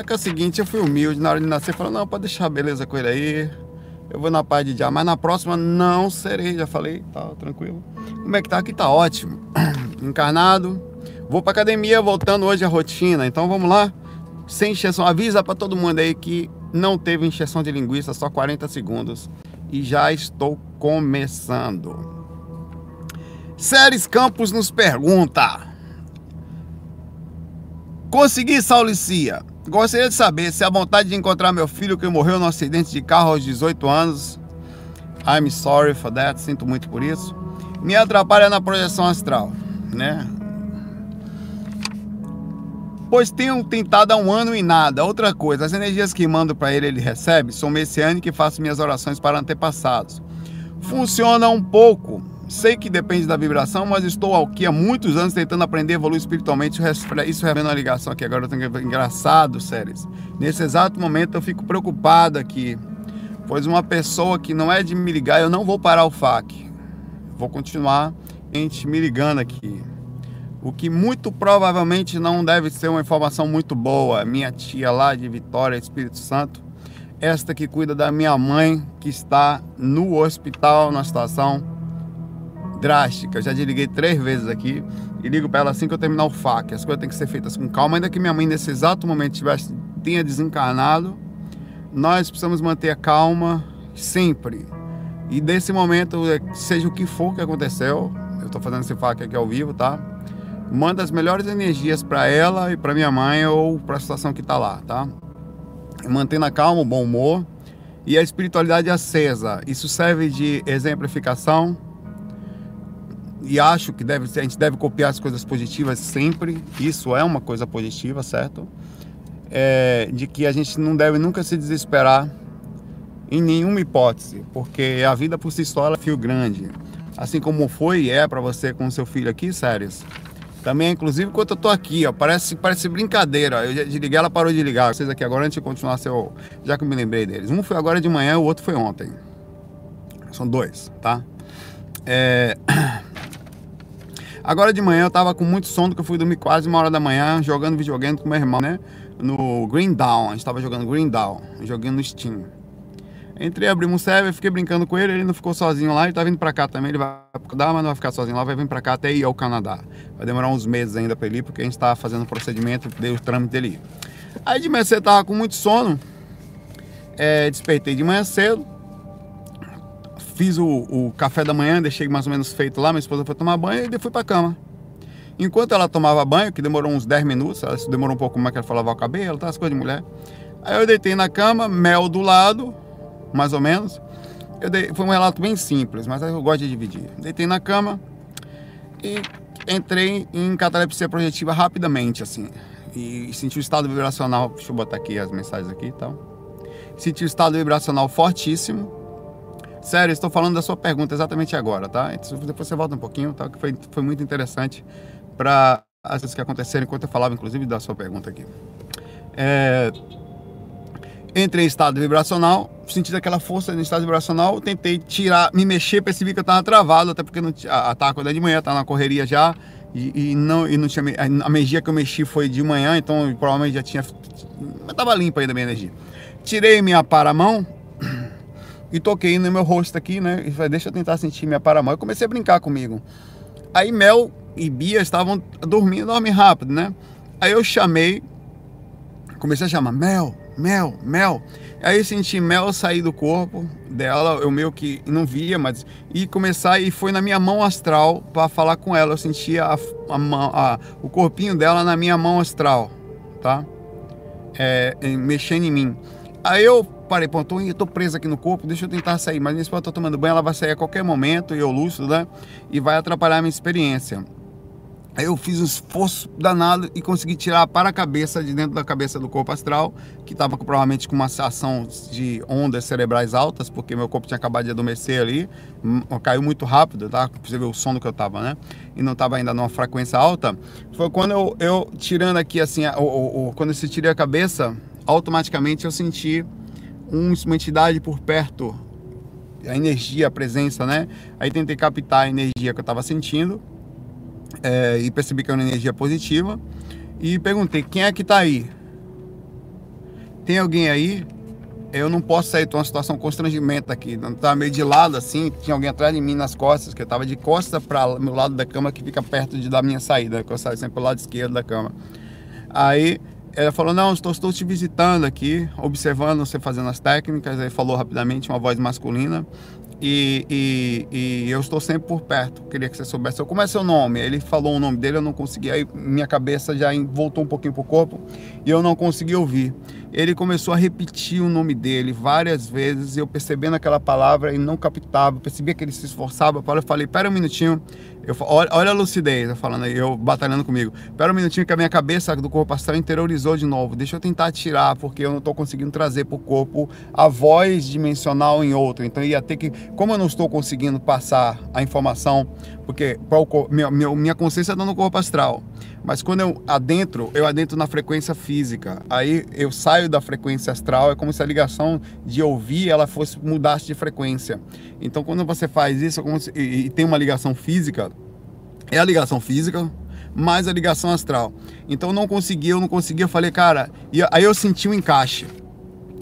É que é o seguinte, eu fui humilde na hora de nascer, falei, não, pode deixar beleza com ele aí. Eu vou na paz de dia, mas na próxima não serei, já falei, tá tranquilo. Como é que tá? Aqui tá ótimo. Encarnado. Vou pra academia, voltando hoje a rotina. Então vamos lá. Sem injeção. Avisa para todo mundo aí que não teve injeção de linguiça, só 40 segundos. E já estou começando. Séries Campos nos pergunta: Consegui, Saulicia. Gostaria de saber se a vontade de encontrar meu filho que morreu no acidente de carro aos 18 anos. I'm sorry for that, sinto muito por isso. Me atrapalha na projeção astral, né? Pois tenho tentado há um ano e nada. Outra coisa, as energias que mando para ele, ele recebe, são messiânicas e faço minhas orações para antepassados. Funciona um pouco, Sei que depende da vibração, mas estou aqui há muitos anos tentando aprender a evoluir espiritualmente. Isso revendo uma ligação aqui agora. Tenho engraçado, séries. Nesse exato momento eu fico preocupado aqui, pois uma pessoa que não é de me ligar, eu não vou parar o FAQ. Vou continuar gente me ligando aqui. O que muito provavelmente não deve ser uma informação muito boa. Minha tia lá de Vitória, Espírito Santo, esta que cuida da minha mãe, que está no hospital, na situação drástica. Eu já desliguei três vezes aqui e ligo para ela assim que eu terminar o FAQ. As coisas têm que ser feitas com calma. Ainda que minha mãe, nesse exato momento, tivesse, tenha desencarnado, nós precisamos manter a calma sempre. E desse momento, é, seja o que for que aconteceu, eu estou fazendo esse FAQ aqui ao vivo, tá? Manda as melhores energias para ela e para minha mãe ou para a situação que está lá, tá? Mantendo a calma, o bom humor e a espiritualidade acesa. Isso serve de exemplificação e acho que deve, a gente deve copiar as coisas positivas sempre. Isso é uma coisa positiva, certo? É, de que a gente não deve nunca se desesperar em nenhuma hipótese, porque a vida por si só ela é fio grande. Assim como foi e é para você com seu filho aqui, sérios. Também, inclusive, enquanto eu tô aqui, ó, parece, parece brincadeira. Eu já desliguei, ela parou de ligar. Vocês aqui agora, antes de continuar, seu, já que eu me lembrei deles. Um foi agora de manhã, o outro foi ontem. São dois, tá? É... Agora de manhã eu tava com muito sono, que eu fui dormir quase uma hora da manhã, jogando videogame com meu irmão, né? No Green Down, a gente tava jogando Green Down, jogando no Steam. Entrei, abri um server, fiquei brincando com ele, ele não ficou sozinho lá, ele tá vindo pra cá também, ele vai dar, mas não vai ficar sozinho lá, vai vir pra cá até ir ao Canadá. Vai demorar uns meses ainda pra ele ir, porque a gente tá fazendo o procedimento, deu o trâmite dele ir. Aí de manhã cedo tava com muito sono, é, despertei de manhã cedo, fiz o, o, café da manhã, deixei mais ou menos feito lá, minha esposa foi tomar banho e fui pra cama. Enquanto ela tomava banho, que demorou uns 10 minutos, ela demorou um pouco mais que ela falava o cabelo, tá, as coisas de mulher. Aí eu deitei na cama, mel do lado, mais ou menos. Eu dei, foi um relato bem simples, mas eu gosto de dividir. Deitei na cama e entrei em catalepsia projetiva rapidamente, assim. E senti o estado vibracional, deixa eu botar aqui as mensagens aqui e tal. Senti o estado vibracional fortíssimo Sério, estou falando da sua pergunta exatamente agora, tá? Depois você volta um pouquinho, tá? Que foi, foi muito interessante para as coisas que aconteceram enquanto eu falava, inclusive, da sua pergunta aqui. É... Entrei em estado vibracional, senti aquela força no estado vibracional, tentei tirar, me mexer, percebi que eu estava travado, até porque não, a, a de manhã, estava na correria já, e, e, não, e não tinha. A energia que eu mexi foi de manhã, então provavelmente já tinha. Mas estava limpa ainda a minha energia. Tirei minha paramão, e toquei no meu rosto aqui, né? E falei, deixa eu tentar sentir minha paramão. Eu comecei a brincar comigo. Aí Mel e Bia estavam dormindo, dormem rápido, né? Aí eu chamei, comecei a chamar Mel, Mel, Mel. Aí senti Mel sair do corpo dela, eu meio que não via, mas e começar e foi na minha mão astral para falar com ela. Eu sentia a, a, a, o corpinho dela na minha mão astral, tá? É, mexendo em mim. Aí eu parei, pô, tô, eu tô preso aqui no corpo, deixa eu tentar sair. Mas ponto eu tô tomando banho, ela vai sair a qualquer momento, e eu lúcido, né? E vai atrapalhar a minha experiência. Aí eu fiz um esforço danado e consegui tirar para a cabeça, de dentro da cabeça do corpo astral, que estava provavelmente com uma ação de ondas cerebrais altas, porque meu corpo tinha acabado de adormecer ali, hum, caiu muito rápido, tá? Você vê o sono que eu estava, né? E não estava ainda numa frequência alta. Foi quando eu, eu tirando aqui, assim, o, o, o, quando eu tirei a cabeça, automaticamente eu senti uma entidade por perto, a energia, a presença, né? Aí tentei captar a energia que eu estava sentindo é, e percebi que era uma energia positiva e perguntei quem é que está aí. tem alguém aí? Eu não posso sair, tô uma situação constrangimento aqui. Não tava meio de lado assim, tinha alguém atrás de mim nas costas, que eu tava de costas para meu lado da cama que fica perto de, da minha saída, que eu saio sempre pro lado esquerdo da cama. Aí ela falou: Não, estou, estou te visitando aqui, observando você fazendo as técnicas. Aí falou rapidamente, uma voz masculina. E, e, e, eu estou sempre por perto. Queria que você soubesse. Como é seu nome? Ele falou o nome dele, eu não consegui. Aí minha cabeça já voltou um pouquinho pro corpo e eu não consegui ouvir. Ele começou a repetir o nome dele várias vezes. Eu percebendo aquela palavra e não captava. Percebia que ele se esforçava. Eu falei: Pera um minutinho. Eu, olha, olha a lucidez, falando aí, eu batalhando comigo. Espera um minutinho que a minha cabeça do corpo astral interiorizou de novo. Deixa eu tentar tirar, porque eu não estou conseguindo trazer para o corpo a voz dimensional em outro. Então ia ter que, como eu não estou conseguindo passar a informação, porque minha, minha consciência está no corpo astral. Mas quando eu adentro, eu adentro na frequência física. Aí eu saio da frequência astral, é como se a ligação de ouvir ela fosse mudasse de frequência. Então quando você faz isso é se, e, e tem uma ligação física, é a ligação física mais a ligação astral. Então não conseguia, eu não conseguia, eu falei, cara, e aí eu senti um encaixe.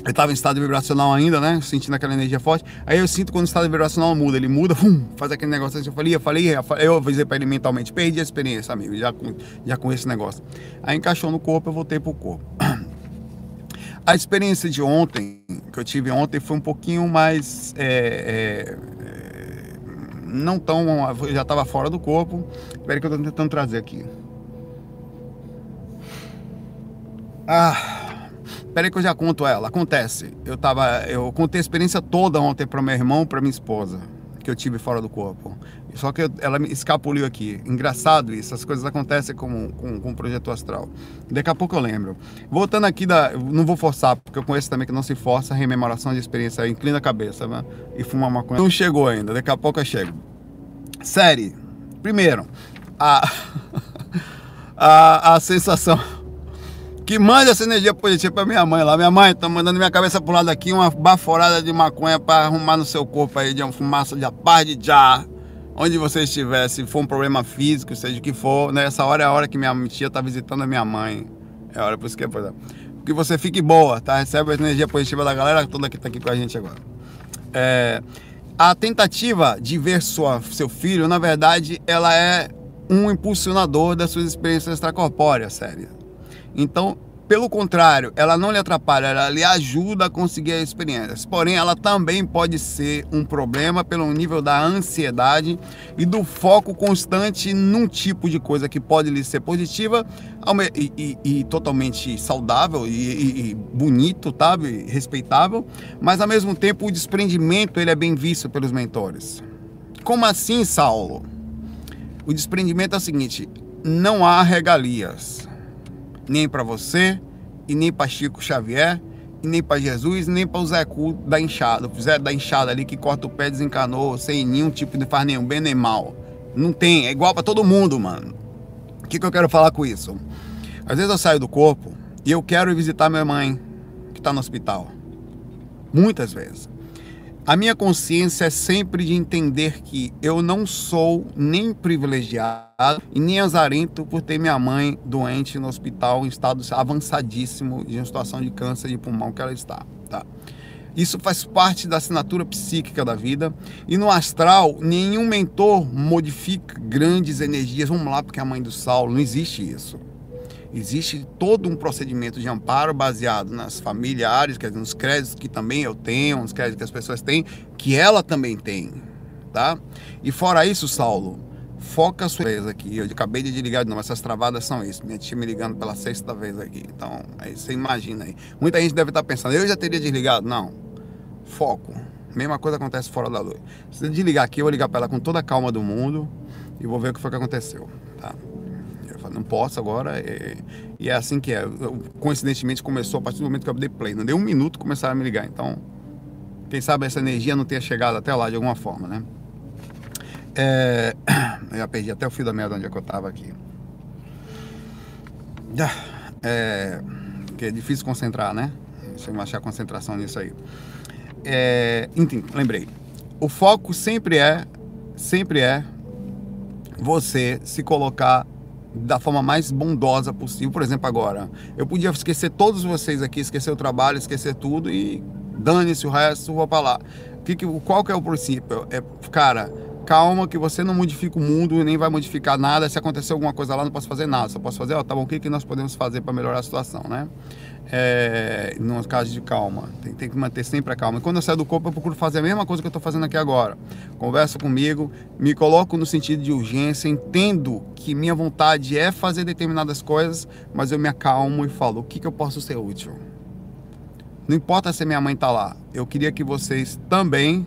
Eu estava em estado vibracional ainda, né? Sentindo aquela energia forte. Aí eu sinto quando o estado vibracional muda. Ele muda, fum, faz aquele negócio assim. Eu falei, eu falei, eu avisei para ele mentalmente. Perdi a experiência, amigo, já com, já com esse negócio. Aí encaixou no corpo, eu voltei pro corpo. A experiência de ontem, que eu tive ontem, foi um pouquinho mais. É, é, não tão. Eu já estava fora do corpo. Espera que eu estou tentando trazer aqui. Ah. Peraí que eu já conto ela. Acontece. Eu tava. Eu contei a experiência toda ontem para meu irmão, para minha esposa, que eu tive fora do corpo. Só que eu, ela me escapuliu aqui. Engraçado isso, as coisas acontecem com, com, com o projeto astral. Daqui a pouco eu lembro. Voltando aqui, da, não vou forçar, porque eu conheço também que não se força a rememoração de experiência. Inclina a cabeça né? e fuma maconha. Não chegou ainda, daqui a pouco eu chego. Série. Primeiro, a, a, a sensação que manda essa energia positiva pra minha mãe lá. Minha mãe tá mandando minha cabeça pro lado aqui, uma baforada de maconha para arrumar no seu corpo aí, de uma fumaça de paz de já. Onde você estiver, se for um problema físico, seja o que for, nessa hora é a hora que minha tia tá visitando a minha mãe. É a hora, por isso que é. Que você fique boa, tá? Recebe a energia positiva da galera toda que tá aqui com a gente agora. É, a tentativa de ver sua, seu filho, na verdade, ela é um impulsionador das suas experiências extracorpóreas, sério. Então, pelo contrário, ela não lhe atrapalha, ela lhe ajuda a conseguir a experiência. Porém, ela também pode ser um problema pelo nível da ansiedade e do foco constante num tipo de coisa que pode lhe ser positiva e, e, e totalmente saudável e, e, bonito, sabe? Respeitável, mas ao mesmo tempo o desprendimento ele é bem visto pelos mentores. Como assim, Saulo? O desprendimento é o seguinte: não há regalias nem para você, e nem para Chico Xavier, e nem para Jesus, nem para o Zé Cu da enxada. O Zé da enxada ali que corta o pé, desencanou, sem nenhum tipo de faz nenhum bem nem mal. Não tem, é igual para todo mundo, mano. O que, que eu quero falar com isso? Às vezes eu saio do corpo e eu quero ir visitar minha mãe, que está no hospital. Muitas vezes. A minha consciência é sempre de entender que eu não sou nem privilegiado e nem azarento por ter minha mãe doente no hospital em estado avançadíssimo de uma situação de câncer de pulmão que ela está. Tá? Isso faz parte da assinatura psíquica da vida. E no astral, nenhum mentor modifica grandes energias. Vamos lá, porque a mãe do Saulo, não existe isso. Existe todo um procedimento de amparo baseado nas familiares, quer dizer, nos créditos que também eu tenho, nos créditos que as pessoas têm, que ela também tem, tá? E fora isso, Saulo, foca a sua vez aqui. Eu acabei de desligar de novo, essas travadas são isso. Minha tia me ligando pela sexta vez aqui. Então, aí você imagina aí. Muita gente deve estar pensando, eu já teria desligado. Não. Foco. Mesma coisa acontece fora da luz. Se eu desligar aqui, eu vou ligar para ela com toda a calma do mundo e vou ver o que foi que aconteceu, tá? Não posso agora. É... E é assim que é. Eu, coincidentemente começou a partir do momento que eu dei play. Não deu um minuto começaram a me ligar. Então, quem sabe essa energia não tenha chegado até lá de alguma forma, né? É... Eu já perdi até o fio da merda onde é que eu tava aqui. É... Que é difícil concentrar, né? Deixa eu achar concentração nisso aí. É... Enfim, lembrei. O foco sempre é, sempre é você se colocar da forma mais bondosa possível. Por exemplo, agora, eu podia esquecer todos vocês aqui, esquecer o trabalho, esquecer tudo e dane-se o resto, vou para lá. Que, que, qual que é o princípio? É, cara, calma que você não modifica o mundo nem vai modificar nada. Se acontecer alguma coisa lá, não posso fazer nada. Só posso fazer, ó, tá bom, o que, que nós podemos fazer para melhorar a situação, né? É, no caso de calma, tem, tem, que manter sempre a calma. E quando eu saio do corpo, eu procuro fazer a mesma coisa que eu estou fazendo aqui agora. Converso comigo, me coloco no sentido de urgência, entendo que minha vontade é fazer determinadas coisas, mas eu me acalmo e falo: o que, que eu posso ser útil? Não importa se minha mãe está lá, eu queria que vocês também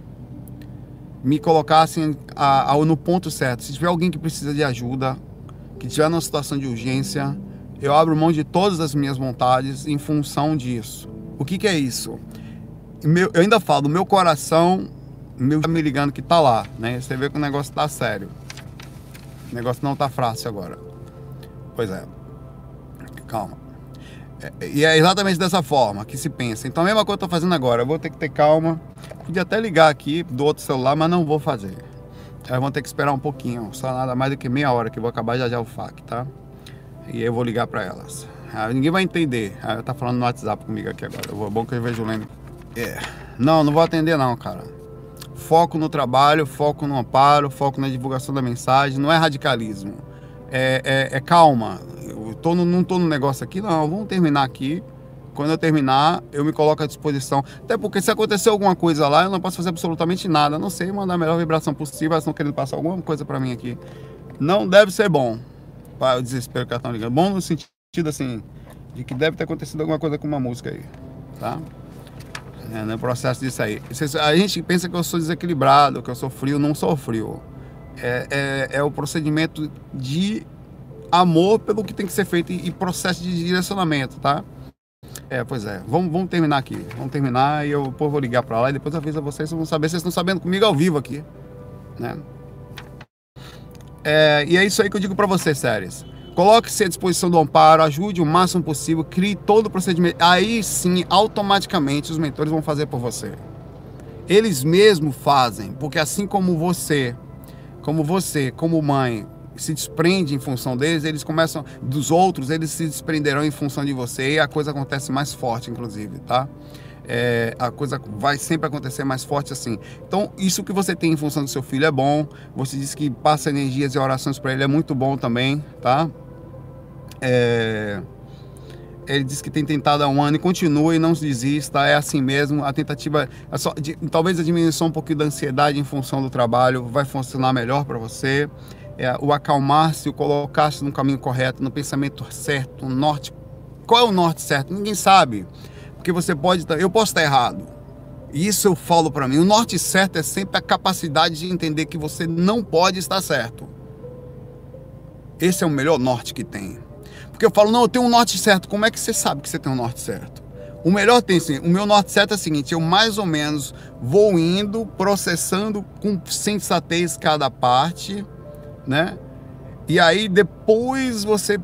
me colocassem a, a, no ponto certo. Se tiver alguém que precisa de ajuda, que estiver numa situação de urgência, eu abro mão de todas as minhas vontades em função disso. O que, que é isso? Meu, eu ainda falo, meu coração meu, tá me ligando que tá lá, né? Você vê que o negócio tá sério. O negócio não tá fácil agora. Pois é. Calma. É, e é exatamente dessa forma que se pensa. Então, a mesma coisa que eu tô fazendo agora. Eu vou ter que ter calma Podia até ligar aqui do outro celular, mas não vou fazer. Aí vão ter que esperar um pouquinho, só nada mais do que meia hora que eu vou acabar já já o FAQ, tá? E eu vou ligar para elas. Aí ninguém vai entender. Aí tá falando no WhatsApp comigo aqui agora. Vou, bom que eu vejo o Lênin. É. Não, não vou atender não, cara. Foco no trabalho, foco no amparo, foco na divulgação da mensagem. Não é radicalismo. É, é, é calma. Eu tô no, não tô no negócio aqui, não. Vamos terminar aqui. Quando eu terminar, eu me coloco à disposição. Até porque se acontecer alguma coisa lá, eu não posso fazer absolutamente nada. A não sei mandar a melhor vibração possível. Elas estão querendo passar alguma coisa para mim aqui. Não deve ser bom. Para o desespero que elas estão ligando. Bom no sentido assim, de que deve ter acontecido alguma coisa com uma música aí. Tá? É, no processo disso aí. A gente pensa que eu sou desequilibrado, que eu sou frio. Não sou frio. É, é, é o procedimento de amor pelo que tem que ser feito e, processo de direcionamento, tá? É, pois é. Vamos, vamos terminar aqui. Vamos terminar e eu depois vou ligar para lá e depois aviso a vocês, vocês vão saber. Vocês estão sabendo comigo ao vivo aqui. Né? É, e é isso aí que eu digo para vocês, séries. Coloque-se à disposição do amparo, ajude o máximo possível, crie todo o procedimento. Aí sim, automaticamente, os mentores vão fazer por você. Eles mesmos fazem, porque assim como você, como você, como mãe, se desprende em função deles, eles começam dos outros, eles se desprenderão em função de você e a coisa acontece mais forte, inclusive, tá? É, a coisa vai sempre acontecer mais forte assim. Então, isso que você tem em função do seu filho é bom. Você disse que passa energias e orações para ele é muito bom também, tá? É, ele diz que tem tentado há um ano e continua e não desista, é assim mesmo. A tentativa, é só, de, talvez a diminuição um pouquinho da ansiedade em função do trabalho vai funcionar melhor para você é, o acalmar-se, o colocar-se no caminho correto, no pensamento certo, no norte. Qual é o norte certo? Ninguém sabe. Porque você pode. Eu posso estar errado. Isso eu falo para mim. O norte certo é sempre a capacidade de entender que você não pode estar certo. Esse é o melhor norte que tem. Porque eu falo, não, eu tenho um norte certo. Como é que você sabe que você tem um norte certo? O melhor tem sim. O meu norte certo é o seguinte: eu mais ou menos vou indo, processando com sensatez cada parte né? E aí depois você,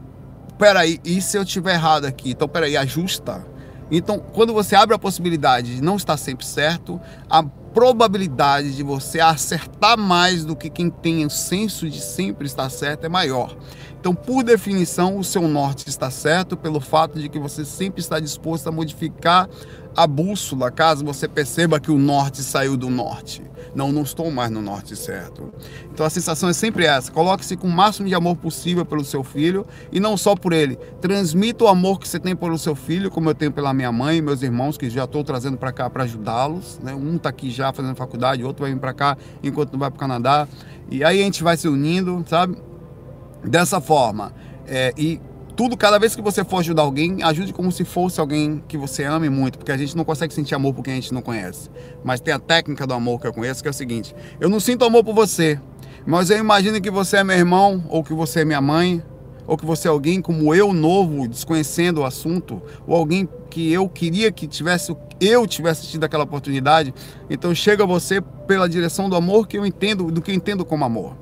peraí, e se eu tiver errado aqui? Então peraí, ajusta. Então quando você abre a possibilidade de não estar sempre certo, a probabilidade de você acertar mais do que quem tem o senso de sempre estar certo é maior. Então, por definição, o seu norte está certo pelo fato de que você sempre está disposto a modificar a bússola caso você perceba que o norte saiu do norte. Não, não estou mais no norte certo. Então a sensação é sempre essa: coloque-se com o máximo de amor possível pelo seu filho e não só por ele. Transmita o amor que você tem pelo seu filho, como eu tenho pela minha mãe meus irmãos, que já estou trazendo para cá para ajudá-los. Né? Um está aqui já fazendo faculdade, outro vai vir para cá enquanto não vai para o Canadá. E aí a gente vai se unindo, sabe? Dessa forma. É, e tudo, cada vez que você for ajudar alguém, ajude como se fosse alguém que você ame muito, porque a gente não consegue sentir amor por quem a gente não conhece. Mas tem a técnica do amor que eu conheço, que é o seguinte: eu não sinto amor por você, mas eu imagino que você é meu irmão, ou que você é minha mãe, ou que você é alguém como eu, novo, desconhecendo o assunto, ou alguém que eu queria que tivesse, eu tivesse tido aquela oportunidade. Então chega você pela direção do amor que eu entendo, do que eu entendo como amor.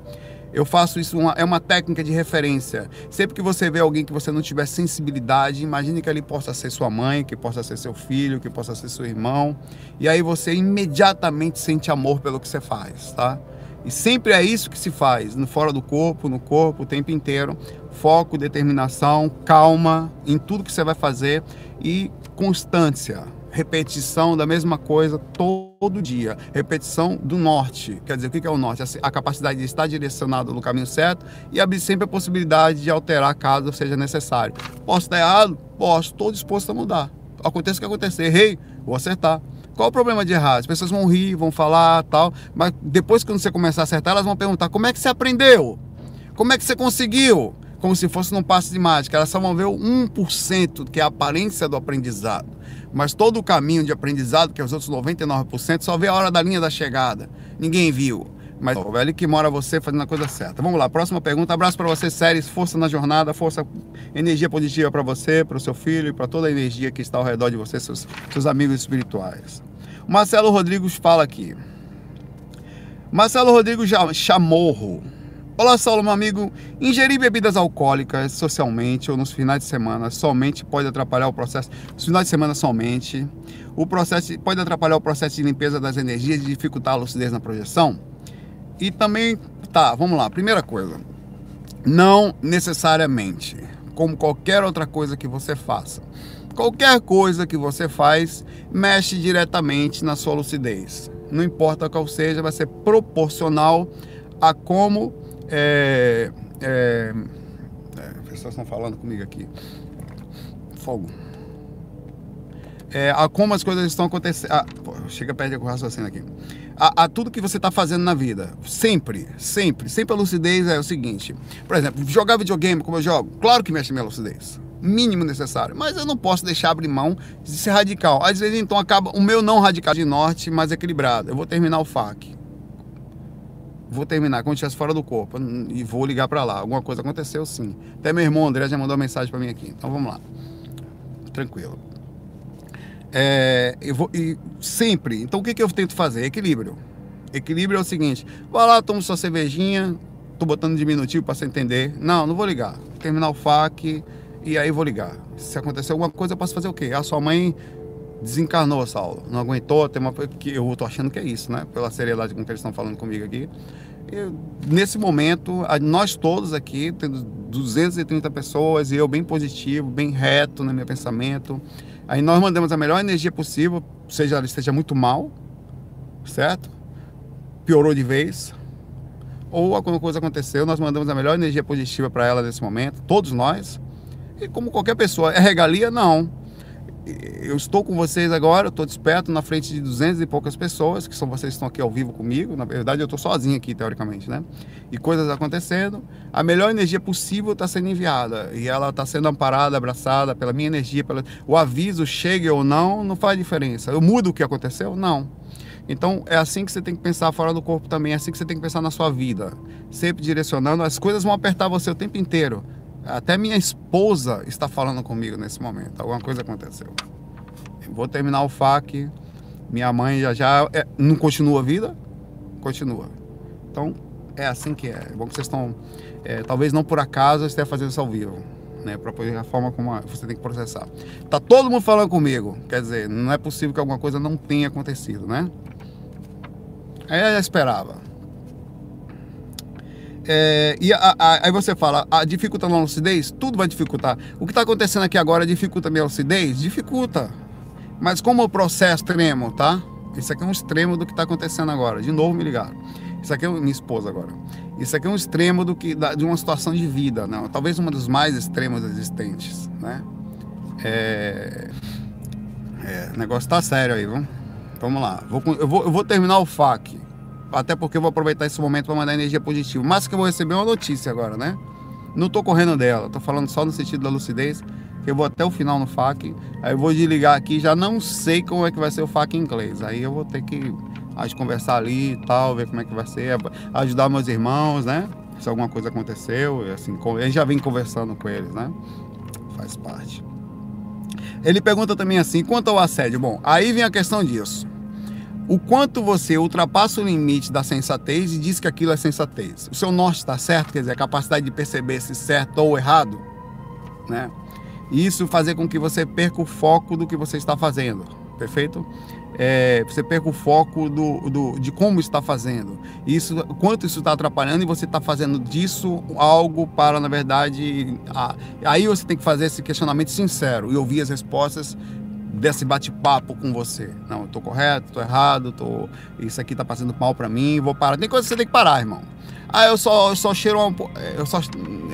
Eu faço isso, uma, é uma técnica de referência. Sempre que você vê alguém que você não tiver sensibilidade, imagine que ele possa ser sua mãe, que possa ser seu filho, que possa ser seu irmão. E aí você imediatamente sente amor pelo que você faz, tá? E sempre é isso que se faz, no fora do corpo, no corpo, o tempo inteiro. Foco, determinação, calma em tudo que você vai fazer e constância, repetição da mesma coisa todo dia. Repetição do norte. Quer dizer, o que é o norte? A capacidade de estar direcionado no caminho certo e abrir sempre a possibilidade de alterar caso seja necessário. Posso estar errado? Posso. Estou disposto a mudar. Aconteça o que acontecer. Errei, vou acertar. Qual o problema de errar? As pessoas vão rir, vão falar tal, mas depois que você começar a acertar, elas vão perguntar: como é que você aprendeu? Como é que você conseguiu? Como se fosse num passo de mágica. Elas só vão ver o 1% que é a aparência do aprendizado. Mas todo o caminho de aprendizado, que é os outros 99%, só vê a hora da linha da chegada. Ninguém viu. Mas o velho que mora você fazendo a coisa certa. Vamos lá, próxima pergunta. Abraço para você, Séries. Força na jornada, força, energia positiva para você, para o seu filho e para toda a energia que está ao redor de você, seus, seus amigos espirituais. Marcelo Rodrigues fala aqui. Marcelo Rodrigues Chamorro. Olá, Saulo, meu amigo. Ingerir bebidas alcoólicas socialmente ou nos finais de semana somente pode atrapalhar o processo. Nos finais de semana somente. O processo pode atrapalhar o processo de limpeza das energias e dificultar a lucidez na projeção. E também, tá, vamos lá. Primeira coisa. Não necessariamente, como qualquer outra coisa que você faça. Qualquer coisa que você faz mexe diretamente na sua lucidez. Não importa qual seja, vai ser proporcional a como. É, é, é, pessoas estão falando comigo aqui. Fogo. É, a como as coisas estão acontecendo. Ah, chega perto com o raciocínio aqui. A, a, tudo que você está fazendo na vida. Sempre, sempre. Sempre a lucidez é o seguinte. Por exemplo, jogar videogame como eu jogo, claro que mexe minha lucidez mínimo necessário. Mas eu não posso deixar abrir mão de ser radical. Às vezes, então, acaba o meu não radical de norte, mas equilibrado. Eu vou terminar o FAC. Vou terminar quando estivesse fora do corpo e vou ligar para lá. Alguma coisa aconteceu, sim. Até meu irmão André já mandou uma mensagem para mim aqui. Então vamos lá. Tranquilo. É, eu vou, e sempre. Então o que, que eu tento fazer? Equilíbrio. Equilíbrio é o seguinte: vai lá, toma sua cervejinha. Tô botando diminutivo para você entender. Não, não vou ligar. Terminar o FAC e aí vou ligar. Se acontecer alguma coisa, eu posso fazer o quê? A sua mãe desencarnou essa aula, não aguentou, tem uma que eu tô achando que é isso, né? Pela seriedade com que eles estão falando comigo aqui. Nesse momento, nós todos aqui, tendo 230 pessoas e eu bem positivo, bem reto no meu pensamento, aí nós mandamos a melhor energia possível, seja ela esteja muito mal, certo? Piorou de vez, ou alguma coisa aconteceu, nós mandamos a melhor energia positiva para ela nesse momento, todos nós, e como qualquer pessoa. É regalia? Não. Eu estou com vocês agora, estou desperto na frente de duzentas e poucas pessoas, que são vocês que estão aqui ao vivo comigo. Na verdade, eu estou sozinho aqui, teoricamente, né? E coisas acontecendo. A melhor energia possível está sendo enviada. E ela está sendo amparada, abraçada pela minha energia. Pela... O aviso, chegue ou não, não faz diferença. Eu mudo o que aconteceu? Não. Então é assim que você tem que pensar fora do corpo também, é assim que você tem que pensar na sua vida. Sempre direcionando, as coisas vão apertar você o tempo inteiro. Até minha esposa está falando comigo nesse momento. Alguma coisa aconteceu. Eu vou terminar o FAC. Minha mãe já já. É, não continua a vida? Continua. Então, é assim que é. É bom que vocês estão. É, talvez não por acaso esteja fazendo isso ao vivo. Né, para poder a forma como você tem que processar. Tá todo mundo falando comigo. Quer dizer, não é possível que alguma coisa não tenha acontecido, né? Aí eu já esperava. É, e a, a, aí você fala, a, dificulta a lucidez? Tudo vai dificultar. O que está acontecendo aqui agora dificulta a minha lucidez? Dificulta. Mas como o processo extremo, tá? Isso aqui é um extremo do que está acontecendo agora. De novo me ligaram. Isso aqui é minha esposa agora. Isso aqui é um extremo do que, da, de uma situação de vida, não? Talvez uma dos mais extremos existentes, né? É, é, o negócio tá sério aí, vamos? Vamos lá. Vou, eu, vou, eu vou terminar o FAQ até porque eu vou aproveitar esse momento para mandar energia positiva. Mas que eu vou receber uma notícia agora, né? Não tô correndo dela, tô falando só no sentido da lucidez. Eu vou até o final no FAQ. Aí eu vou desligar aqui, já não sei como é que vai ser o FAQ em inglês. Aí eu vou ter que acho, conversar ali e tal, ver como é que vai ser, ajudar meus irmãos, né? Se alguma coisa aconteceu, assim, eu já vim conversando com eles, né? Faz parte. Ele pergunta também assim, quanto ao assédio? Bom, aí vem a questão disso o quanto você ultrapassa o limite da sensatez e diz que aquilo é sensatez. O seu norte está certo, quer dizer, a capacidade de perceber se certo ou errado, né? Isso fazer com que você perca o foco do que você está fazendo. perfeito? É, você perca o foco do, do, de como está fazendo. Isso, quanto isso está atrapalhando e você está fazendo disso algo para, na verdade, a, aí você tem que fazer esse questionamento sincero e ouvir as respostas desse bate-papo com você. Não, eu tô correto, tô errado, tô isso aqui tá passando mal para mim, vou parar. Tem coisa que você tem que parar, irmão. Ah, eu só, eu só cheiro uma, eu só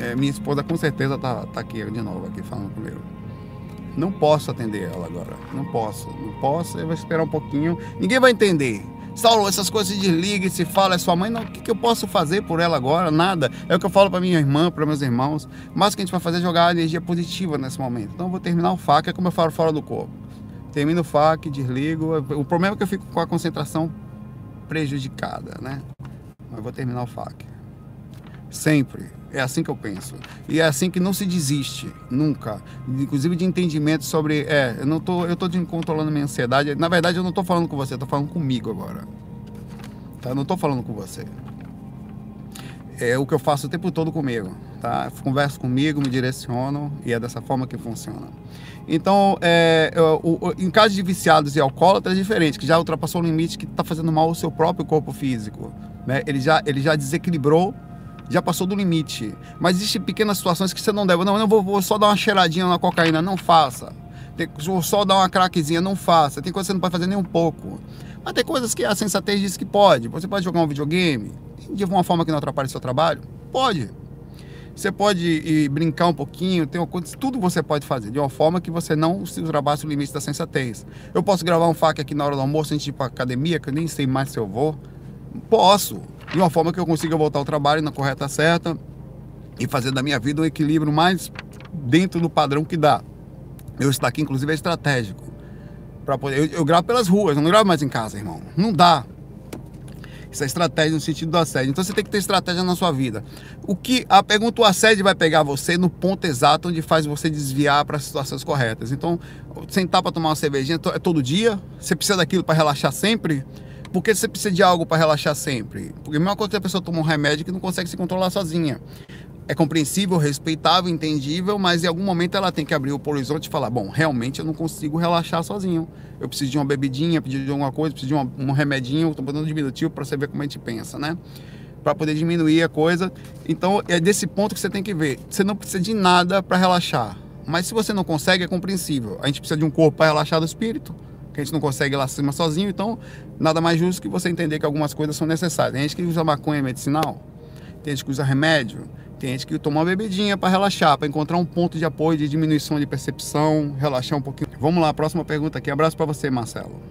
é, minha esposa com certeza tá, tá aqui de novo aqui falando comigo. Não posso atender ela agora. Não posso. Não posso. Eu vou esperar um pouquinho. Ninguém vai entender. Saulo, essas coisas se desliga se fala, é sua mãe. Não, o que, que eu posso fazer por ela agora? Nada. É o que eu falo para minha irmã, para meus irmãos. Mas o que a gente vai fazer é jogar energia positiva nesse momento. Então eu vou terminar o faca, é como eu falo fora do corpo. Termino o faca, desligo. O problema é que eu fico com a concentração prejudicada, né? Mas vou terminar o faca. Sempre. É assim que eu penso. E é assim que não se desiste, nunca. Inclusive de entendimento sobre. É, eu não tô, eu tô controlando minha ansiedade. Na verdade, eu não tô falando com você, eu tô falando comigo agora. Tá? Eu não tô falando com você. É o que eu faço o tempo todo comigo. Tá? converso comigo, me direciono e é dessa forma que funciona. Então, é, eu, em caso de viciados e alcoólatras, é diferente, que já ultrapassou o limite que está fazendo mal ao seu próprio corpo físico. Né? Ele, já, ele já desequilibrou já passou do limite. Mas existem pequenas situações que você não deve. Não, eu vou, vou só dar uma cheiradinha na cocaína. Não faça. Tem, vou só dar uma craquezinha. Não faça. Tem coisas que você não pode fazer nem um pouco. Mas tem coisas que a sensatez diz que pode. Você pode jogar um videogame de uma forma que não atrapalhe seu trabalho? Pode. Você pode ir brincar um pouquinho, tem uma coisa, tudo você pode fazer, de uma forma que você não se ultrapasse o limite da sensatez. Eu posso gravar um fac aqui na hora do almoço antes de ir para academia, que eu nem sei mais se eu vou. Posso de uma forma que eu consiga voltar ao trabalho na correta certa e fazer da minha vida um equilíbrio mais dentro do padrão que dá. Eu estar aqui, inclusive, é estratégico. Poder, eu, eu gravo pelas ruas, eu não gravo mais em casa, irmão. Não dá. Isso é estratégia no sentido do assédio. Então você tem que ter estratégia na sua vida. O que a pergunta o assédio vai pegar você no ponto exato onde faz você desviar para as situações corretas. Então, sentar para tomar uma cervejinha é todo dia, você precisa daquilo para relaxar sempre. Porque você precisa de algo para relaxar sempre. Porque a mesma coisa que a pessoa toma um remédio que não consegue se controlar sozinha. É compreensível, respeitável, entendível, mas em algum momento ela tem que abrir o horizonte e falar: bom, realmente eu não consigo relaxar sozinho. Eu preciso de uma bebidinha, preciso de alguma coisa, preciso de uma, um remedinho, estou botando um diminutivo para você ver como a gente pensa, né? Para poder diminuir a coisa. Então é desse ponto que você tem que ver. Você não precisa de nada para relaxar. Mas se você não consegue, é compreensível. A gente precisa de um corpo para relaxar do espírito que a gente não consegue ir lá cima sozinho, então nada mais justo que você entender que algumas coisas são necessárias. Tem gente que usa maconha medicinal, tem gente que usa remédio, gente que toma uma bebidinha para relaxar, para encontrar um ponto de apoio, de diminuição de percepção, relaxar um pouquinho. Vamos lá, próxima pergunta aqui. Abraço para você, Marcelo.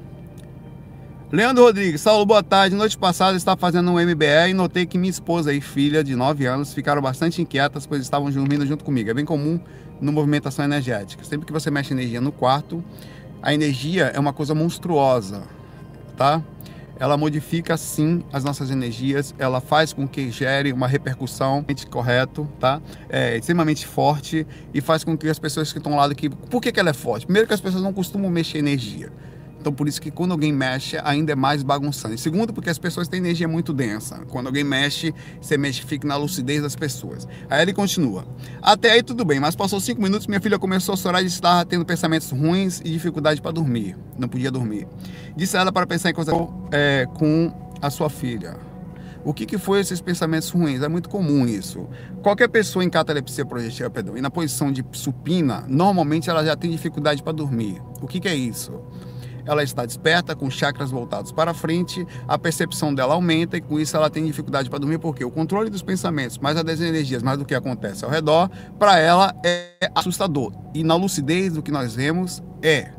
Leandro Rodrigues, Saulo, boa tarde. Noite passada estava fazendo um MBE e notei que minha esposa e filha de 9 anos ficaram bastante inquietas, pois estavam dormindo junto comigo. É bem comum no movimentação energética. Sempre que você mexe energia no quarto, a energia é uma coisa monstruosa, tá? Ela modifica sim as nossas energias, ela faz com que gere uma repercussão correto, tá? É extremamente forte e faz com que as pessoas que estão lá daqui, por que, que ela é forte? Primeiro que as pessoas não costumam mexer energia. Então, por isso que quando alguém mexe, ainda é mais bagunçante. Segundo, porque as pessoas têm energia muito densa. Quando alguém mexe, você mexe, fica na lucidez das pessoas. Aí ele continua. Até aí tudo bem, mas passou cinco minutos, minha filha começou a chorar e estava tendo pensamentos ruins e dificuldade para dormir. Não podia dormir. Disse a ela para pensar em coisa é, com a sua filha. O que, que foi esses pensamentos ruins? É muito comum isso. Qualquer pessoa em catalepsia projetiva, perdão, e na posição de supina, normalmente ela já tem dificuldade para dormir. O que, que é isso? Ela está desperta, com chakras voltados para frente, a percepção dela aumenta e com isso ela tem dificuldade para dormir, porque o controle dos pensamentos, mais a das energias, mais do que acontece ao redor, para ela é assustador. E na lucidez do que nós vemos é.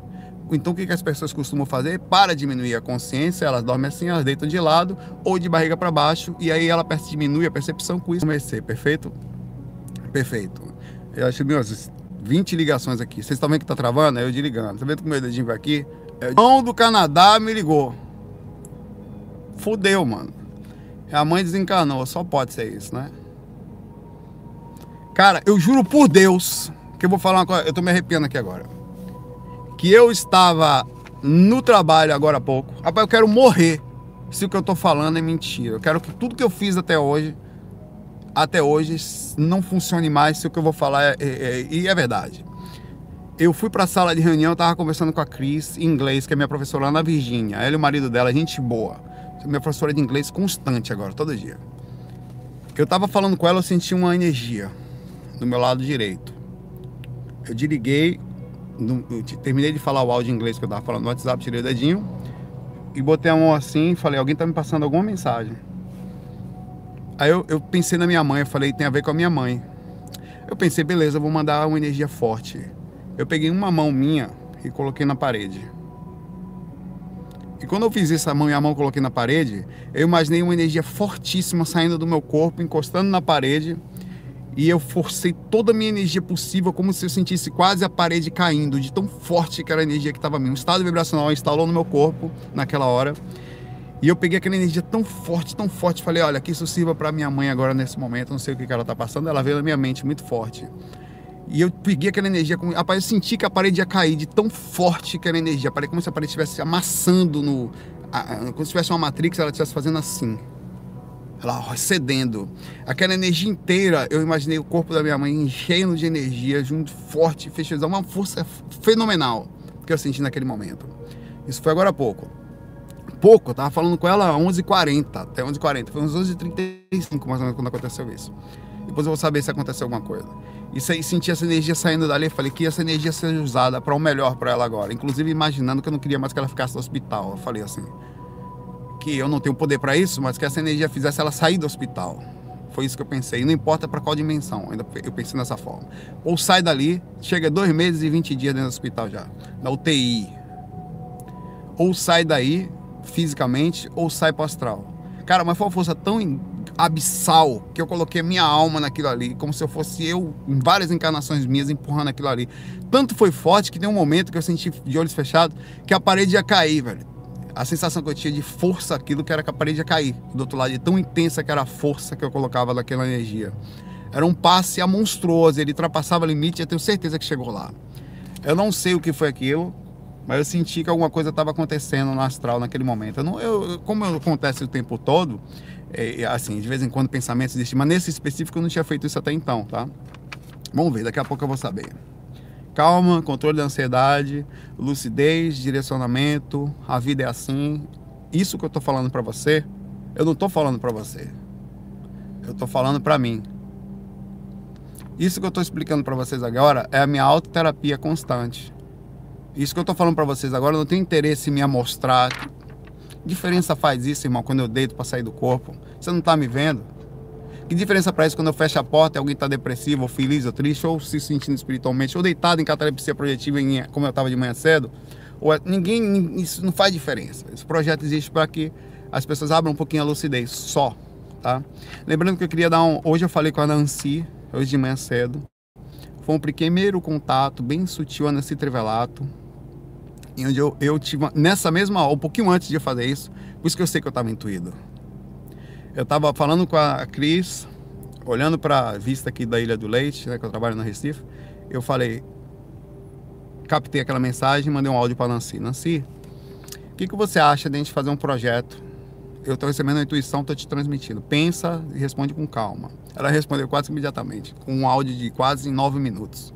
Então o que, as pessoas costumam fazer? Para diminuir a consciência, elas dormem assim, elas deitam de lado ou de barriga para baixo, e aí ela diminui a percepção com isso. Comecei, perfeito? Perfeito. Eu acho, meus 20 ligações aqui. Vocês estão vendo que tá travando? É eu desligando. Tá vendo que o meu dedinho vai aqui? João do Canadá me ligou. Fudeu, mano. A mãe desencanou, só pode ser isso, né? Cara, eu juro por Deus que eu vou falar uma coisa, eu tô me arrepiando aqui agora. Que eu estava no trabalho agora há pouco. Rapaz, eu quero morrer se o que eu tô falando é mentira. Eu quero que tudo que eu fiz até hoje, até hoje, não funcione mais se o que eu vou falar é, é, é, e é verdade eu fui para a sala de reunião, tava conversando com a Cris em inglês, que é minha professora lá na Virgínia. Ela e o marido dela, gente boa. Minha professora de inglês constante agora, todo dia. Eu tava falando com ela, eu senti uma energia do meu lado direito. Eu desliguei, eu terminei de falar o áudio em inglês que eu tava falando no WhatsApp, tirei o dedinho e botei a mão assim e falei, alguém tá me passando alguma mensagem. Aí eu, eu pensei na minha mãe, eu falei, tem a ver com a minha mãe. Eu pensei, beleza, vou mandar uma energia forte. Eu peguei uma mão minha e coloquei na parede. E quando eu fiz isso, a mão e a mão coloquei na parede, eu imaginei uma energia fortíssima saindo do meu corpo, encostando na parede, e eu forcei toda a minha energia possível, como se eu sentisse quase a parede caindo, de tão forte que era a energia que estava mim. Um estado vibracional instalou no meu corpo naquela hora. E eu peguei aquela energia tão forte, tão forte, falei, olha, que isso sirva para minha mãe agora nesse momento, não sei o que, que ela está passando, ela veio na minha mente muito forte. E eu peguei aquela energia, rapaz, eu senti que a parede ia cair de tão forte que era a energia. Parece como se a parede estivesse amassando no. Como se tivesse uma Matrix, ela estivesse fazendo assim. Ela cedendo. Aquela energia inteira, eu imaginei o corpo da minha mãe enchendo de energia, junto, forte, fechado. Uma força fenomenal que eu senti naquele momento. Isso foi agora há pouco. Pouco, eu tava falando com ela às 11h40, até 11h40. Foi uns 11h35 mais ou menos quando aconteceu isso. Depois eu vou saber se aconteceu alguma coisa. Isso aí, senti essa energia saindo dali, falei que essa energia seja usada para o melhor para ela agora. Inclusive imaginando que eu não queria mais que ela ficasse no hospital. Eu falei assim, que eu não tenho poder para isso, mas que essa energia fizesse ela sair do hospital. Foi isso que eu pensei. Não importa para qual dimensão, eu pensei dessa forma. Ou sai dali, chega dois meses e 20 dias dentro do hospital já, na UTI. Ou sai daí fisicamente, ou sai para astral. Cara, mas foi uma força tão abissal que eu coloquei minha alma naquilo ali, como se eu fosse eu, em várias encarnações minhas, empurrando aquilo ali. Tanto foi forte que tem um momento que eu senti de olhos fechados que a parede ia cair, velho. A sensação que eu tinha de força, aquilo que era que a parede ia cair. Do outro lado, de tão intensa que era a força que eu colocava naquela energia. Era um passe monstruoso, ele ultrapassava o limite eu tenho certeza que chegou lá. Eu não sei o que foi aquilo, mas eu senti que alguma coisa estava acontecendo no astral naquele momento. Eu não, eu, como acontece o tempo todo, é, assim, de vez em quando pensamentos existem, mas nesse específico eu não tinha feito isso até então, tá? Vamos ver, daqui a pouco eu vou saber. Calma, controle da ansiedade, lucidez, direcionamento, a vida é assim. Isso que eu tô falando para você, eu não tô falando para você. Eu tô falando para mim. Isso que eu tô explicando para vocês agora é a minha autoterapia constante. Isso que eu tô falando para vocês agora, eu não tenho interesse em me amostrar diferença faz isso, irmão, quando eu deito para sair do corpo? Você não está me vendo? Que diferença para isso quando eu fecho a porta e alguém está depressivo, ou feliz, ou triste, ou se sentindo espiritualmente, ou deitado em catalepsia projetiva, em, como eu estava de manhã cedo? Ou é, ninguém, isso não faz diferença. Esse projeto existe para que as pessoas abram um pouquinho a lucidez, só, tá? Lembrando que eu queria dar um... Hoje eu falei com a Nancy, hoje de manhã cedo. Foi um primeiro contato bem sutil, a Nancy Trevelato, e onde eu, eu tive, nessa mesma hora, um pouquinho antes de eu fazer isso, por isso que eu sei que eu estava intuído. Eu estava falando com a Cris, olhando para a vista aqui da Ilha do Leite, né, que eu trabalho no Recife, eu falei, captei aquela mensagem, mandei um áudio para Nancy. Nancy, o que, que você acha de a gente fazer um projeto? Eu estou recebendo a intuição, estou te transmitindo. Pensa e responde com calma. Ela respondeu quase imediatamente, com um áudio de quase nove minutos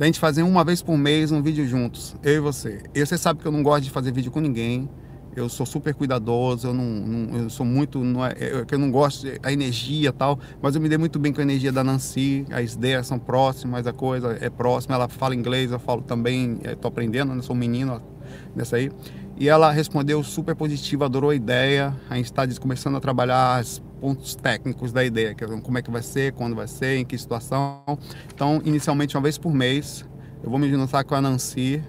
da gente fazer uma vez por mês um vídeo juntos, eu e você. E você sabe que eu não gosto de fazer vídeo com ninguém. Eu sou super cuidadoso, eu não, não eu sou muito, não é, eu, eu não gosto da energia tal, mas eu me dei muito bem com a energia da Nancy, as ideias são próximas, a coisa é próxima, ela fala inglês, eu falo também, estou aprendendo, né? sou um menino nessa aí. E ela respondeu super positiva, adorou a ideia. A gente está começando a trabalhar os pontos técnicos da ideia, que como é que vai ser, quando vai ser, em que situação. Então, inicialmente, uma vez por mês, eu vou me juntar com a Nancy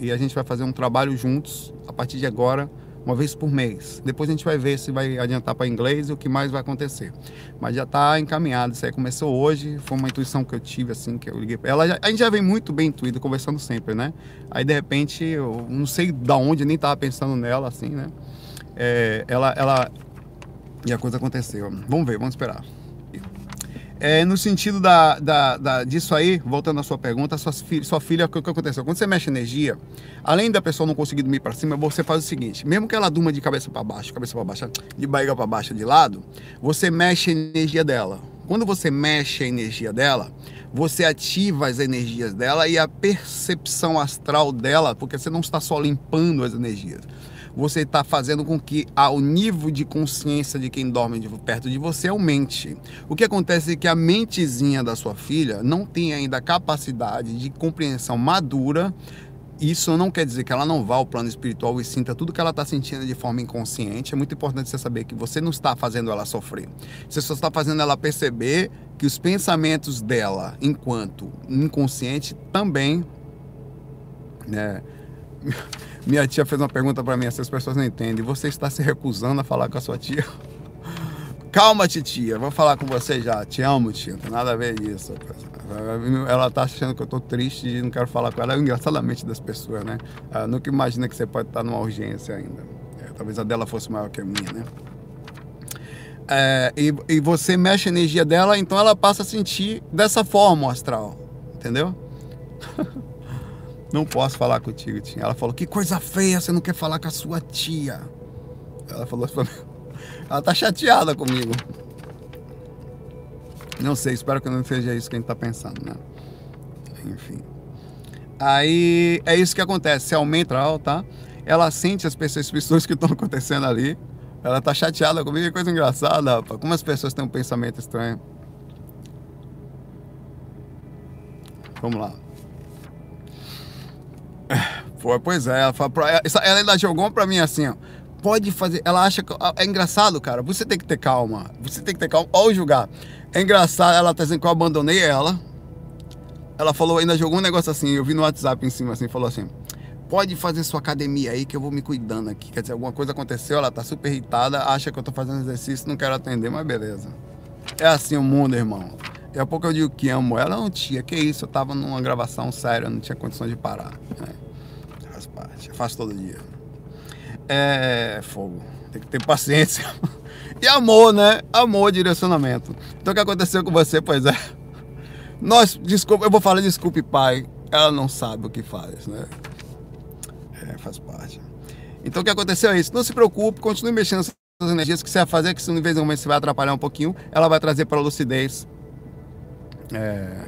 e a gente vai fazer um trabalho juntos a partir de agora uma vez por mês. Depois a gente vai ver se vai adiantar para inglês e o que mais vai acontecer. Mas já está encaminhado. Isso aí começou hoje. Foi uma intuição que eu tive assim que eu liguei. Ela já, a gente já vem muito bem intuído, conversando sempre, né? Aí de repente eu não sei da onde nem estava pensando nela assim, né? É, ela, ela e a coisa aconteceu. Vamos ver, vamos esperar. É, no sentido da, da, da, disso aí, voltando à sua pergunta, sua, filha, sua filha, o que, que aconteceu? Quando você mexe energia, além da pessoa não conseguir dormir para cima, você faz o seguinte: mesmo que ela durma de cabeça para baixo, cabeça para baixo, de barriga para baixo, de lado, você mexe a energia dela. Quando você mexe a energia dela, você ativa as energias dela e a percepção astral dela, porque você não está só limpando as energias, você está fazendo com que o nível de consciência de quem dorme de perto de você aumente. O que acontece é que a mentezinha da sua filha não tem ainda a capacidade de compreensão madura isso não quer dizer que ela não vá ao plano espiritual e sinta tudo que ela está sentindo de forma inconsciente. É muito importante você saber que você não está fazendo ela sofrer. Você só está fazendo ela perceber que os pensamentos dela, enquanto inconsciente, também. Né? Minha tia fez uma pergunta para mim, essas pessoas não entendem. Você está se recusando a falar com a sua tia? Calma, titia, vou falar com você já. Te amo, tia. Não tem nada a ver isso. Ela tá achando que eu tô triste e não quero falar com ela. É engraçadamente das pessoas, né? Ela nunca imagina que você pode estar numa urgência ainda. É, talvez a dela fosse maior que a minha, né? É, e, e você mexe a energia dela, então ela passa a sentir dessa forma o astral. Entendeu? não posso falar contigo, tia. Ela falou: Que coisa feia, você não quer falar com a sua tia. Ela falou Ela tá chateada comigo. Não sei, espero que não seja isso que a gente está pensando, né? Enfim. Aí é isso que acontece. Se aumenta, tá? Ela sente as pessoas, as pessoas que estão acontecendo ali. Ela tá chateada comigo, que coisa engraçada, rapaz. Como as pessoas têm um pensamento estranho. Vamos lá. Pô, pois é, ela, fala, ela ainda jogou pra mim assim, ó. Pode fazer. Ela acha que. É engraçado, cara. Você tem que ter calma. Você tem que ter calma. Ou julgar. É engraçado, ela tá dizendo que eu abandonei ela. Ela falou, ainda jogou um negócio assim, eu vi no WhatsApp em cima assim, falou assim: pode fazer sua academia aí que eu vou me cuidando aqui. Quer dizer, alguma coisa aconteceu, ela tá super irritada, acha que eu tô fazendo exercício, não quero atender, mas beleza. É assim o mundo, irmão. Daqui a pouco eu digo que amo ela, não tinha, que isso, eu tava numa gravação séria, não tinha condição de parar. Né? Faz parte, eu faço todo dia. É fogo, tem que ter paciência. E amor, né? Amor, direcionamento. Então o que aconteceu com você, pois é. Nós, desculpa, eu vou falar desculpe, pai. Ela não sabe o que faz, né? É, faz parte. Então o que aconteceu é isso. Não se preocupe, continue mexendo nas energias que você vai fazer, que se no vez de um momento você vai atrapalhar um pouquinho, ela vai trazer para lucidez. É,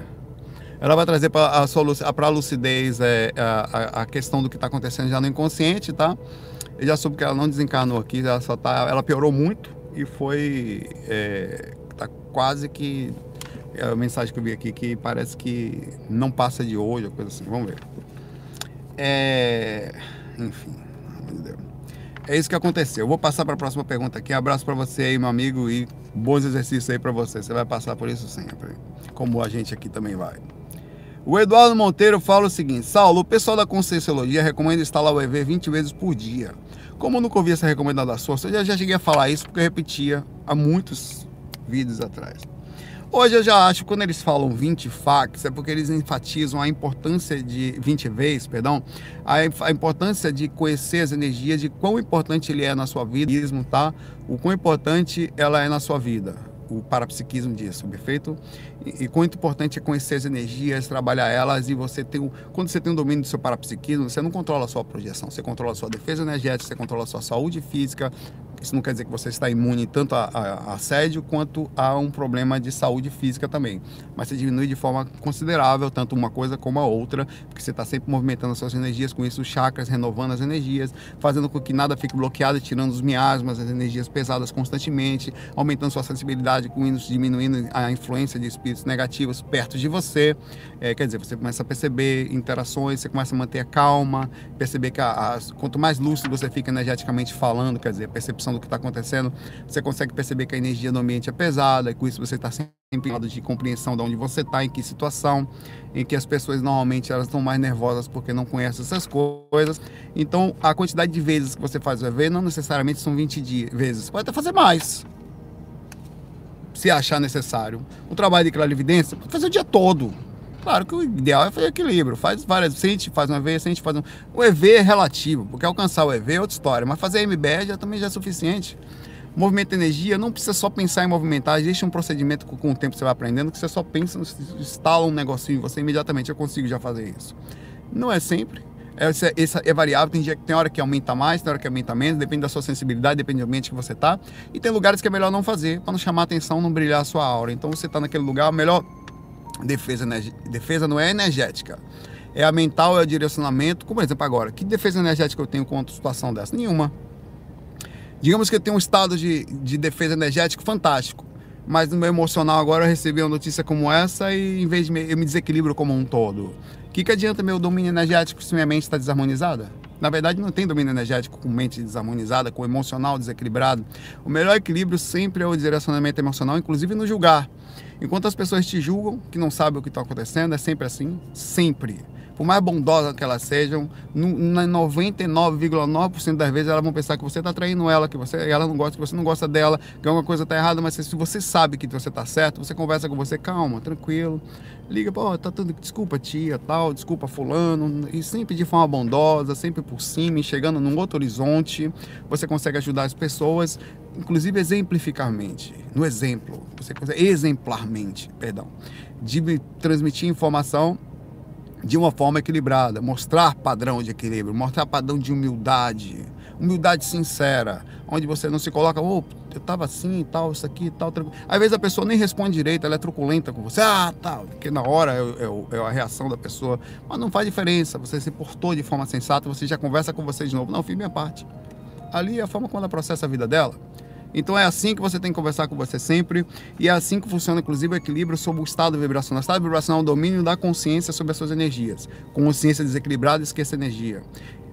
ela vai trazer para a, a lucidez é, a, a, questão do que está acontecendo já no inconsciente, tá? Eu já soube que ela não desencarnou aqui, ela só tá, ela piorou muito e foi é, tá quase que é a mensagem que eu vi aqui que parece que não passa de hoje, coisa assim. Vamos ver. É, enfim, é isso que aconteceu. Eu vou passar para a próxima pergunta aqui. Abraço para você aí, meu amigo, e bons exercícios aí para você. Você vai passar por isso sempre, como a gente aqui também vai. O Eduardo Monteiro fala o seguinte: Saulo, o pessoal da Conscienciologia recomenda instalar o EV 20 vezes por dia. Como eu nunca ouvi essa recomendação eu já, já cheguei a falar isso porque eu repetia há muitos vídeos atrás. Hoje eu já acho que quando eles falam 20 fax é porque eles enfatizam a importância de 20 vezes, perdão, a, importância de conhecer as energias, de quão importante ele é na sua vida, tá? O quão importante ela é na sua vida o parapsiquismo disso, perfeito? E, e quanto importante é conhecer as energias, trabalhar elas e você tem o, quando você tem o domínio do seu parapsiquismo, você não controla a sua projeção, você controla a sua defesa energética, você controla a sua saúde física, isso não quer dizer que você está imune tanto a, a, assédio quanto a um problema de saúde física também. Mas você diminui de forma considerável tanto uma coisa como a outra, porque você está sempre movimentando as suas energias, com isso os chakras, renovando as energias, fazendo com que nada fique bloqueado, tirando os miasmas, as energias pesadas constantemente, aumentando sua sensibilidade, com isso diminuindo a influência de espíritos negativos perto de você. É, quer dizer, você começa a perceber interações, você começa a manter a calma, perceber que a, a, quanto mais lúcido você fica energeticamente falando, quer dizer, a percepção do que está acontecendo, você consegue perceber que a energia do ambiente é pesada, e com isso você está sempre de compreensão de onde você está, em que situação, em que as pessoas normalmente elas estão mais nervosas porque não conhecem essas coisas. Então, a quantidade de vezes que você faz o EV não necessariamente são 20 dias, vezes, pode até fazer mais. Se achar necessário. O trabalho de clarividência, pode fazer o dia todo. Claro que o ideal é fazer equilíbrio. Faz várias, sente, faz uma vez, sente, faz um. O EV é relativo, porque alcançar o EV é outra história, mas fazer MBE já também já é suficiente. Movimento de energia, não precisa só pensar em movimentar, existe um procedimento que com o tempo você vai aprendendo que você só pensa, instala um negocinho você imediatamente eu consigo já fazer isso. Não é sempre, essa, é, essa é variável, tem, dia, tem hora que aumenta mais, tem hora que aumenta menos, depende da sua sensibilidade, depende do ambiente que você está. E tem lugares que é melhor não fazer, para não chamar atenção, não brilhar a sua aura. Então você está naquele lugar, melhor defesa, defesa não é energética. É a mental, é o direcionamento. Como exemplo agora, que defesa energética eu tenho contra situação dessa? Nenhuma. Digamos que eu tenho um estado de, de defesa energética fantástico, mas no meu emocional agora eu recebi uma notícia como essa e em vez de me, eu me desequilibro como um todo. O que, que adianta meu domínio energético se minha mente está desarmonizada? Na verdade, não tem domínio energético com mente desarmonizada, com emocional desequilibrado. O melhor equilíbrio sempre é o direcionamento emocional, inclusive no julgar. Enquanto as pessoas te julgam, que não sabem o que está acontecendo, é sempre assim, sempre. Por mais bondosas que elas sejam, 99,9% das vezes elas vão pensar que você está traindo ela, que você, ela não gosta, que você não gosta dela, que alguma coisa está errada, mas se você sabe que você está certo, você conversa com você, calma, tranquilo. Liga, pô, tá tudo, desculpa tia, tal, desculpa fulano, e sempre de forma bondosa, sempre por cima, chegando num outro horizonte, você consegue ajudar as pessoas, inclusive exemplificarmente, no exemplo, você consegue exemplarmente, perdão, de transmitir informação de uma forma equilibrada, mostrar padrão de equilíbrio, mostrar padrão de humildade, humildade sincera, onde você não se coloca, oh, eu estava assim e tal, isso aqui e tal. Às vezes a pessoa nem responde direito, ela é truculenta com você, ah, tal, porque na hora é, é, é, a reação da pessoa, mas não faz diferença, você se portou de forma sensata, você já conversa com você de novo, não, fiz minha parte. Ali é a forma como ela processa a vida dela. Então é assim que você tem que conversar com você sempre e é assim que funciona inclusive o equilíbrio sobre o estado vibracional. O estado vibracional é o domínio da consciência sobre as suas energias. Consciência desequilibrada esquece energia.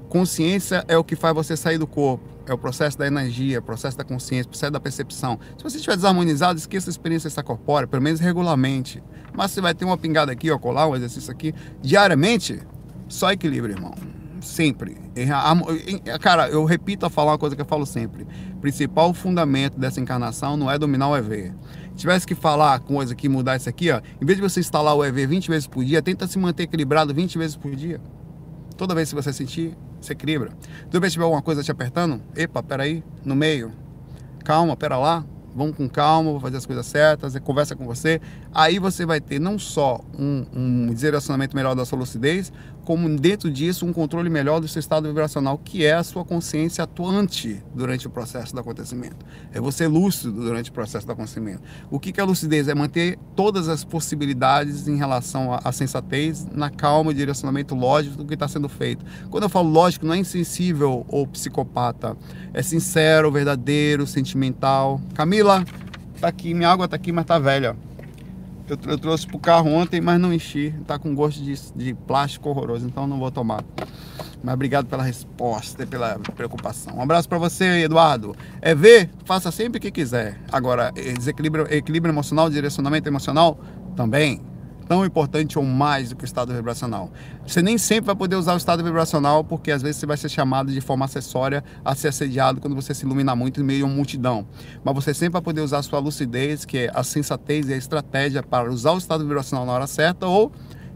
Consciência é o que faz você sair do corpo. É o processo da energia, o processo da consciência, processo da percepção. Se você estiver desarmonizado, esqueça a experiência extracorpórea, pelo menos regularmente. Mas você vai ter uma pingada aqui, ó, colar um exercício aqui, diariamente, só equilíbrio, irmão sempre. Cara, eu repito a falar uma coisa que eu falo sempre. O principal fundamento dessa encarnação não é dominar o EV. Se tivesse que falar coisa que mudar isso aqui, ó, em vez de você instalar o EV 20 vezes por dia, tenta se manter equilibrado 20 vezes por dia. Toda vez que você sentir, se equilibra. Toda vez que tiver alguma coisa te apertando, epa, peraí, no meio. Calma, pera lá, vamos com calma, vou fazer as coisas certas, conversa com você. Aí você vai ter não só um, um direcionamento melhor da sua lucidez, como dentro disso um controle melhor do seu estado vibracional, que é a sua consciência atuante durante o processo do acontecimento. É você lúcido durante o processo do acontecimento. O que é lucidez? É manter todas as possibilidades em relação à sensatez na calma e direcionamento lógico do que está sendo feito. Quando eu falo lógico, não é insensível ou psicopata, é sincero, verdadeiro, sentimental. Camila, tá aqui, minha água tá aqui, mas tá velha. Eu, eu trouxe pro carro ontem, mas não enchi. Tá com gosto de, de plástico horroroso, então não vou tomar. Mas obrigado pela resposta e pela preocupação. Um abraço para você, Eduardo. É ver, faça sempre o que quiser. Agora, desequilíbrio, equilíbrio emocional, direcionamento emocional, também tão importante ou mais do que o estado vibracional. Você nem sempre vai poder usar o estado vibracional, porque às vezes você vai ser chamado de forma acessória a ser assediado quando você se ilumina muito em meio a uma multidão. Mas você sempre vai poder usar a sua lucidez, que é a sensatez e a estratégia para usar o estado vibracional na hora certa ou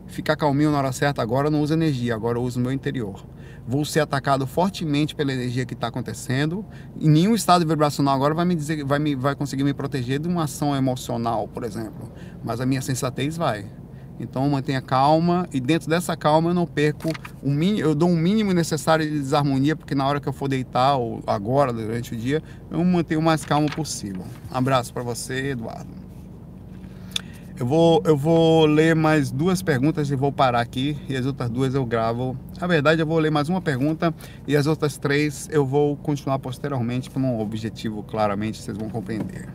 ficar calminho na hora certa. Agora eu não uso energia, agora eu uso o meu interior vou ser atacado fortemente pela energia que está acontecendo. E nenhum estado vibracional agora vai me dizer, vai me, vai conseguir me proteger de uma ação emocional, por exemplo. Mas a minha sensatez vai. Então mantenha calma e dentro dessa calma eu não perco o mínimo, eu dou um mínimo necessário de desarmonia, porque na hora que eu for deitar ou agora durante o dia, eu mantenho o mais calmo possível. Um abraço para você, Eduardo. Eu vou, eu vou ler mais duas perguntas e vou parar aqui e as outras duas eu gravo. Na verdade, eu vou ler mais uma pergunta e as outras três eu vou continuar posteriormente por um objetivo claramente vocês vão compreender.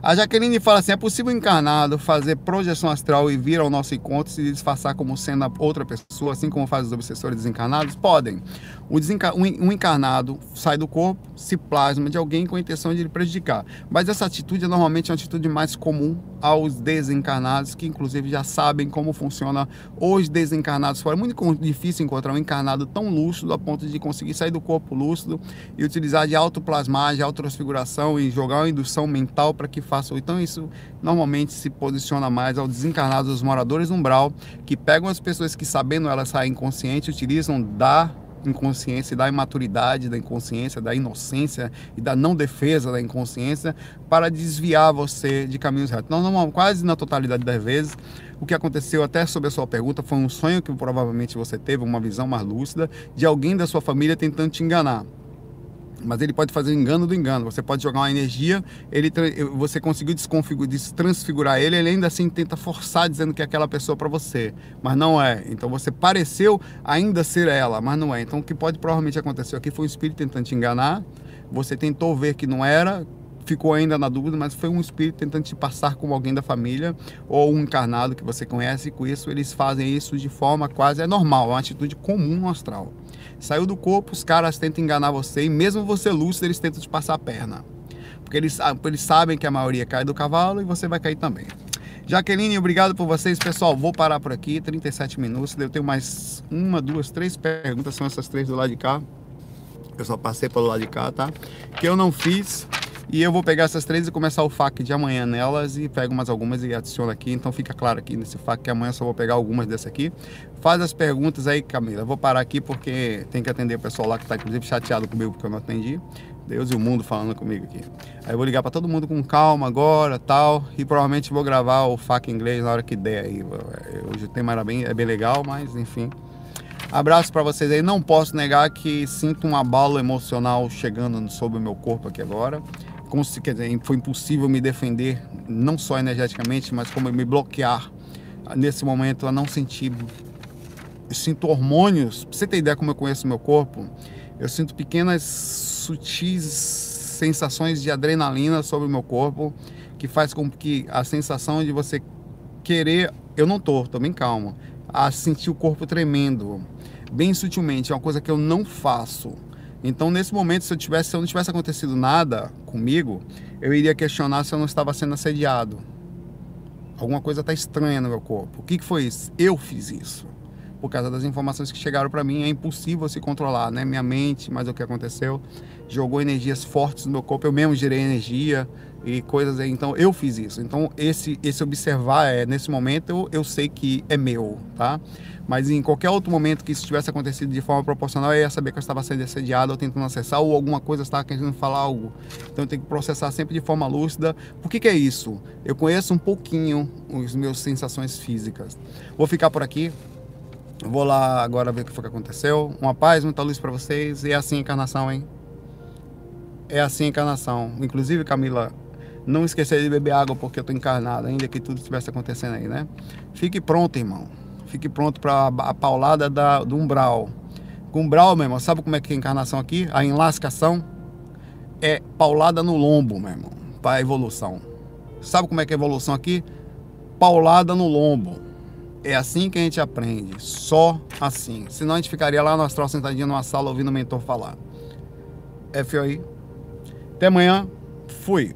A Jaqueline fala assim: é possível encarnado fazer projeção astral e vir ao nosso encontro se disfarçar como sendo outra pessoa, assim como fazem os obsessores desencarnados? Podem. Um encarnado sai do corpo, se plasma de alguém com a intenção de lhe prejudicar. Mas essa atitude é normalmente uma atitude mais comum aos desencarnados, que inclusive já sabem como funciona os desencarnados fora. É muito difícil encontrar um encarnado tão lúcido a ponto de conseguir sair do corpo lúcido e utilizar de autoplasmagem, autotransfiguração e jogar uma indução mental para que faça. Então isso normalmente se posiciona mais ao desencarnado dos moradores do umbral, que pegam as pessoas que sabendo elas saem inconscientes, utilizam da inconsciência da imaturidade da inconsciência, da inocência e da não defesa da inconsciência para desviar você de caminhos retos. Não, quase na totalidade das vezes, o que aconteceu até sobre a sua pergunta foi um sonho que provavelmente você teve, uma visão mais lúcida de alguém da sua família tentando te enganar. Mas ele pode fazer engano do engano. Você pode jogar uma energia, ele você conseguiu transfigurar ele, ele ainda assim tenta forçar dizendo que é aquela pessoa para você, mas não é. Então você pareceu ainda ser ela, mas não é. Então o que pode provavelmente acontecer aqui foi um espírito tentando te enganar. Você tentou ver que não era, ficou ainda na dúvida, mas foi um espírito tentando te passar como alguém da família ou um encarnado que você conhece. E com isso eles fazem isso de forma quase é normal, é uma atitude comum no astral. Saiu do corpo, os caras tentam enganar você e mesmo você lúcido, eles tentam te passar a perna. Porque eles, eles sabem que a maioria cai do cavalo e você vai cair também. Jaqueline, obrigado por vocês. Pessoal, vou parar por aqui, 37 minutos. Eu tenho mais uma, duas, três perguntas, são essas três do lado de cá. Eu só passei pelo lado de cá, tá? Que eu não fiz. E eu vou pegar essas três e começar o FAQ de amanhã nelas e pego mais algumas e adiciono aqui. Então fica claro aqui nesse FAQ que amanhã só vou pegar algumas dessa aqui. Faz as perguntas aí, Camila. Eu vou parar aqui porque tem que atender o pessoal lá que está inclusive chateado comigo porque eu não atendi. Deus e o mundo falando comigo aqui. Aí eu vou ligar para todo mundo com calma agora, tal, e provavelmente vou gravar o FAQ inglês na hora que der aí. Hoje o tema era bem, é bem legal, mas enfim. Abraço para vocês aí. Não posso negar que sinto um abalo emocional chegando sobre o meu corpo aqui agora dizer, foi impossível me defender, não só energeticamente, mas como me bloquear nesse momento a não sentir. Eu sinto hormônios, pra você ter ideia como eu conheço meu corpo, eu sinto pequenas sutis sensações de adrenalina sobre o meu corpo, que faz com que a sensação de você querer, eu não tô, tô bem calmo, a sentir o corpo tremendo, bem sutilmente, é uma coisa que eu não faço então, nesse momento, se eu, tivesse, se eu não tivesse acontecido nada comigo, eu iria questionar se eu não estava sendo assediado. Alguma coisa está estranha no meu corpo. O que, que foi isso? Eu fiz isso. Por causa das informações que chegaram para mim, é impossível se controlar, né? Minha mente, mas o que aconteceu, jogou energias fortes no meu corpo. Eu mesmo gerei energia e coisas aí. Então, eu fiz isso. Então, esse, esse observar, é, nesse momento, eu, eu sei que é meu, tá? Mas em qualquer outro momento que isso tivesse acontecido de forma proporcional, eu ia saber que eu estava sendo assediado ou tentando acessar, ou alguma coisa estava querendo falar algo. Então eu tenho que processar sempre de forma lúcida. Por que, que é isso? Eu conheço um pouquinho os meus sensações físicas. Vou ficar por aqui. Vou lá agora ver o que foi que aconteceu. Uma paz, muita luz para vocês. E é assim a encarnação, hein? É assim a encarnação. Inclusive, Camila, não esquecer de beber água porque eu tô encarnado, ainda que tudo estivesse acontecendo aí, né? Fique pronto, irmão fique pronto para a paulada da, do umbral. Com umbral, meu irmão, sabe como é que é a encarnação aqui? A enlascação é paulada no lombo, meu irmão, para a evolução. Sabe como é que é a evolução aqui? Paulada no lombo. É assim que a gente aprende, só assim. Senão a gente ficaria lá no astral sentadinho numa sala ouvindo o mentor falar. FOI. Até amanhã. Fui.